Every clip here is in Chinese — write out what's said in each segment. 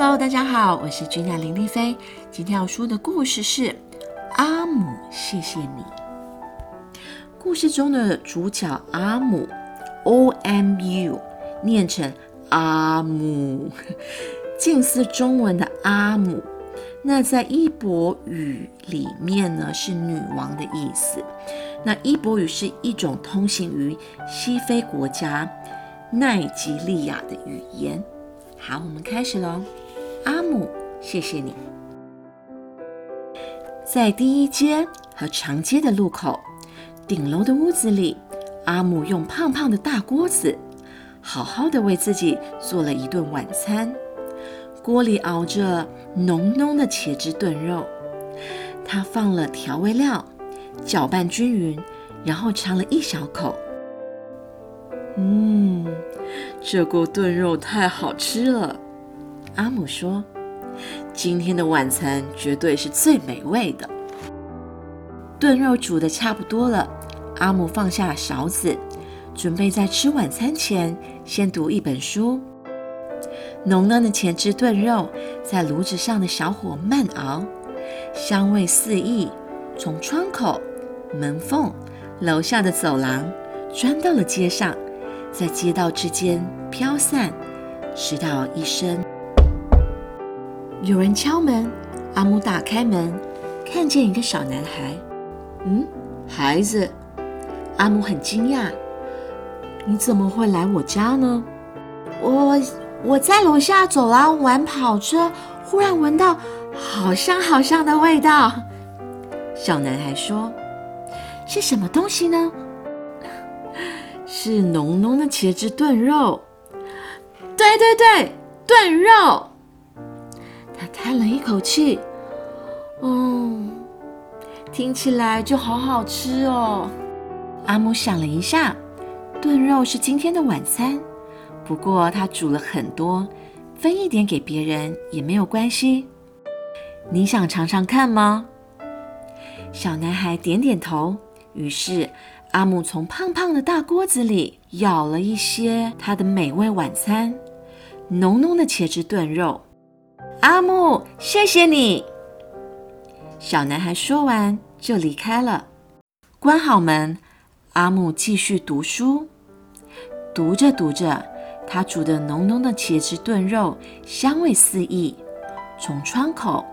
Hello，大家好，我是君雅林丽菲。今天要说的故事是《阿姆，谢谢你》。故事中的主角阿姆 （O M U） 念成阿姆，近似中文的阿姆。那在伊博语里面呢，是女王的意思。那伊博语是一种通行于西非国家奈及利亚的语言。好，我们开始喽。阿姆，谢谢你。在第一街和长街的路口，顶楼的屋子里，阿姆用胖胖的大锅子，好好的为自己做了一顿晚餐。锅里熬着浓浓的茄汁炖肉，他放了调味料，搅拌均匀，然后尝了一小口。嗯。这锅炖肉太好吃了，阿姆说：“今天的晚餐绝对是最美味的。”炖肉煮的差不多了，阿姆放下勺子，准备在吃晚餐前先读一本书。浓嫩的茄汁炖肉在炉子上的小火慢熬，香味四溢，从窗口、门缝、楼下的走廊钻到了街上。在街道之间飘散，直到一声有人敲门。阿姆打开门，看见一个小男孩。嗯，孩子，阿姆很惊讶。你怎么会来我家呢？我我在楼下走廊玩跑车，忽然闻到好香好香的味道。小男孩说：“是什么东西呢？”是浓浓的茄汁炖肉，对对对，炖肉。他叹了一口气，嗯，听起来就好好吃哦。阿姆想了一下，炖肉是今天的晚餐，不过他煮了很多，分一点给别人也没有关系。你想尝尝看吗？小男孩点点头，于是。阿姆从胖胖的大锅子里舀了一些他的美味晚餐——浓浓的茄汁炖肉。阿木，谢谢你！小男孩说完就离开了。关好门，阿木继续读书。读着读着，他煮的浓浓的茄汁炖肉香味四溢，从窗口、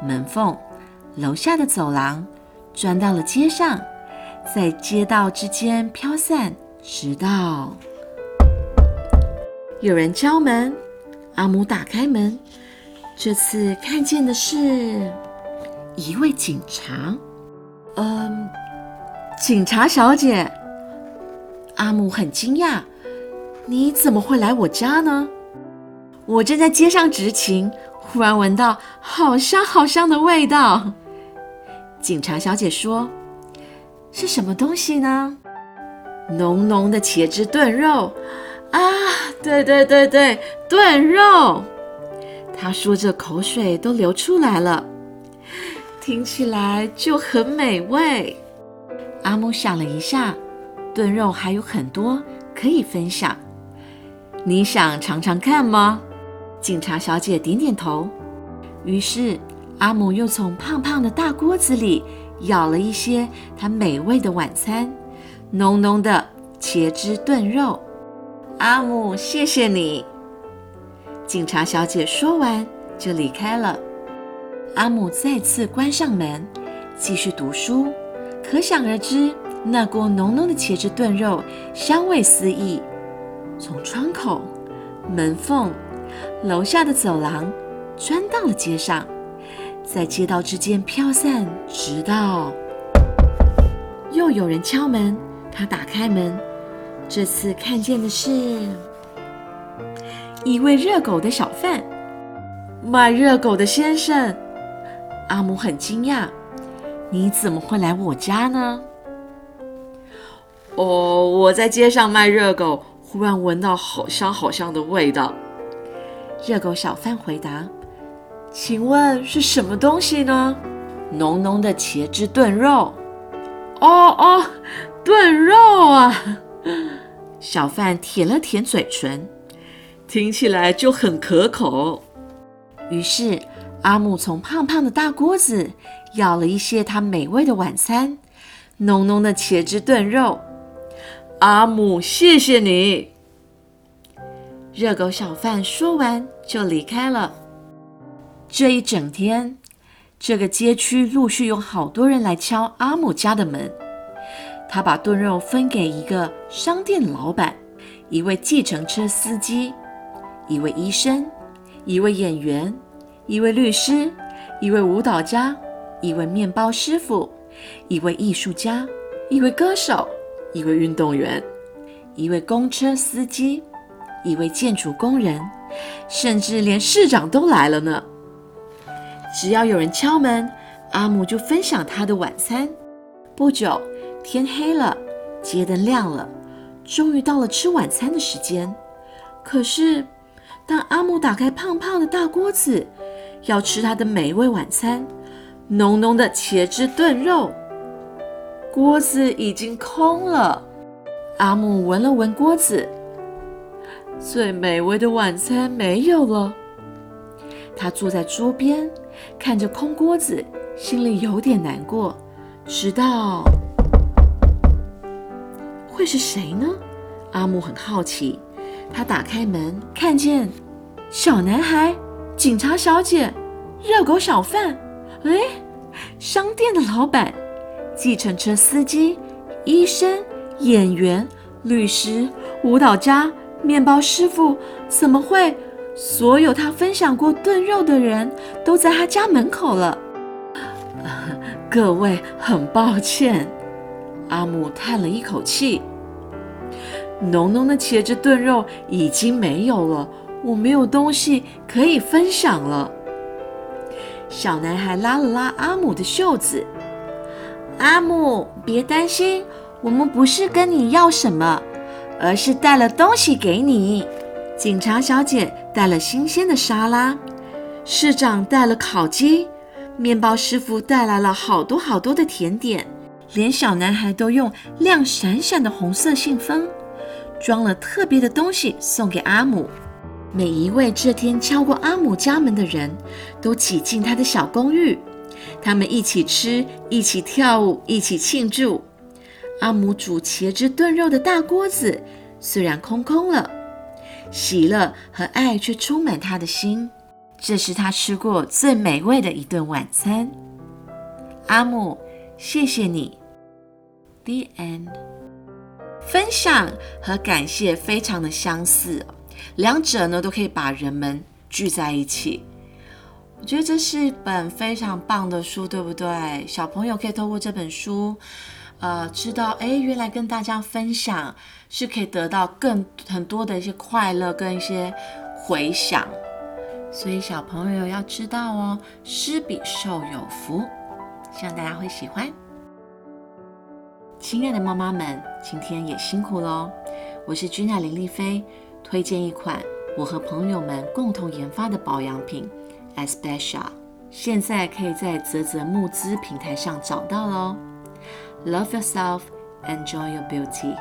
门缝、楼下的走廊钻到了街上。在街道之间飘散，直到有人敲门。阿木打开门，这次看见的是一位警察。嗯，警察小姐。阿姆很惊讶：“你怎么会来我家呢？”我正在街上执勤，忽然闻到好香好香的味道。警察小姐说。是什么东西呢？浓浓的茄汁炖肉啊！对对对对，炖肉。他说着，口水都流出来了，听起来就很美味。阿木想了一下，炖肉还有很多可以分享。你想尝尝看吗？警察小姐点点头。于是阿姆又从胖胖的大锅子里。舀了一些他美味的晚餐，浓浓的茄汁炖肉。阿姆，谢谢你。警察小姐说完就离开了。阿姆再次关上门，继续读书。可想而知，那锅浓浓的茄汁炖肉香味四溢，从窗口、门缝、楼下的走廊钻到了街上。在街道之间飘散，直到又有人敲门。他打开门，这次看见的是一位热狗的小贩，卖热狗的先生。阿姆很惊讶：“你怎么会来我家呢？”哦，我在街上卖热狗，忽然闻到好香好香的味道。热狗小贩回答。请问是什么东西呢？浓浓的茄汁炖肉。哦哦，炖肉啊！小贩舔了舔嘴唇，听起来就很可口。于是阿木从胖胖的大锅子要了一些他美味的晚餐——浓浓的茄汁炖肉。阿木，谢谢你。热狗小贩说完就离开了。这一整天，这个街区陆续有好多人来敲阿姆家的门。他把炖肉分给一个商店老板、一位计程车司机、一位医生、一位演员、一位律师、一位舞蹈家、一位面包师傅、一位艺术家、一位歌手、一位运动员、一位公车司机。一位建筑工人，甚至连市长都来了呢。只要有人敲门，阿姆就分享他的晚餐。不久，天黑了，街灯亮了，终于到了吃晚餐的时间。可是，当阿姆打开胖胖的大锅子，要吃他的美味晚餐——浓浓的茄汁炖肉，锅子已经空了。阿姆闻了闻锅子。最美味的晚餐没有了。他坐在桌边，看着空锅子，心里有点难过。直到会是谁呢？阿木很好奇。他打开门，看见小男孩、警察小姐、热狗小贩，哎，商店的老板、计程车司机、医生、演员、律师、舞蹈家。面包师傅怎么会？所有他分享过炖肉的人都在他家门口了。各位，很抱歉，阿木叹了一口气。浓浓的茄子炖肉已经没有了，我没有东西可以分享了。小男孩拉了拉阿姆的袖子：“阿姆，别担心，我们不是跟你要什么。”而是带了东西给你。警察小姐带了新鲜的沙拉，市长带了烤鸡，面包师傅带来了好多好多的甜点，连小男孩都用亮闪闪的红色信封装了特别的东西送给阿姆。每一位这天敲过阿姆家门的人都挤进他的小公寓，他们一起吃，一起跳舞，一起庆祝。阿姆煮茄汁炖肉的大锅子虽然空空了，喜乐和爱却充满他的心。这是他吃过最美味的一顿晚餐。阿姆，谢谢你。The end。分享和感谢非常的相似，两者呢都可以把人们聚在一起。我觉得这是一本非常棒的书，对不对？小朋友可以透过这本书。呃，知道哎，原来跟大家分享是可以得到更很多的一些快乐跟一些回响，所以小朋友要知道哦，施比受有福，希望大家会喜欢。亲爱的妈妈们，今天也辛苦喽！我是君娜林丽菲，推荐一款我和朋友们共同研发的保养品，Especial 现在可以在泽泽募资平台上找到喽。Love yourself, enjoy your beauty.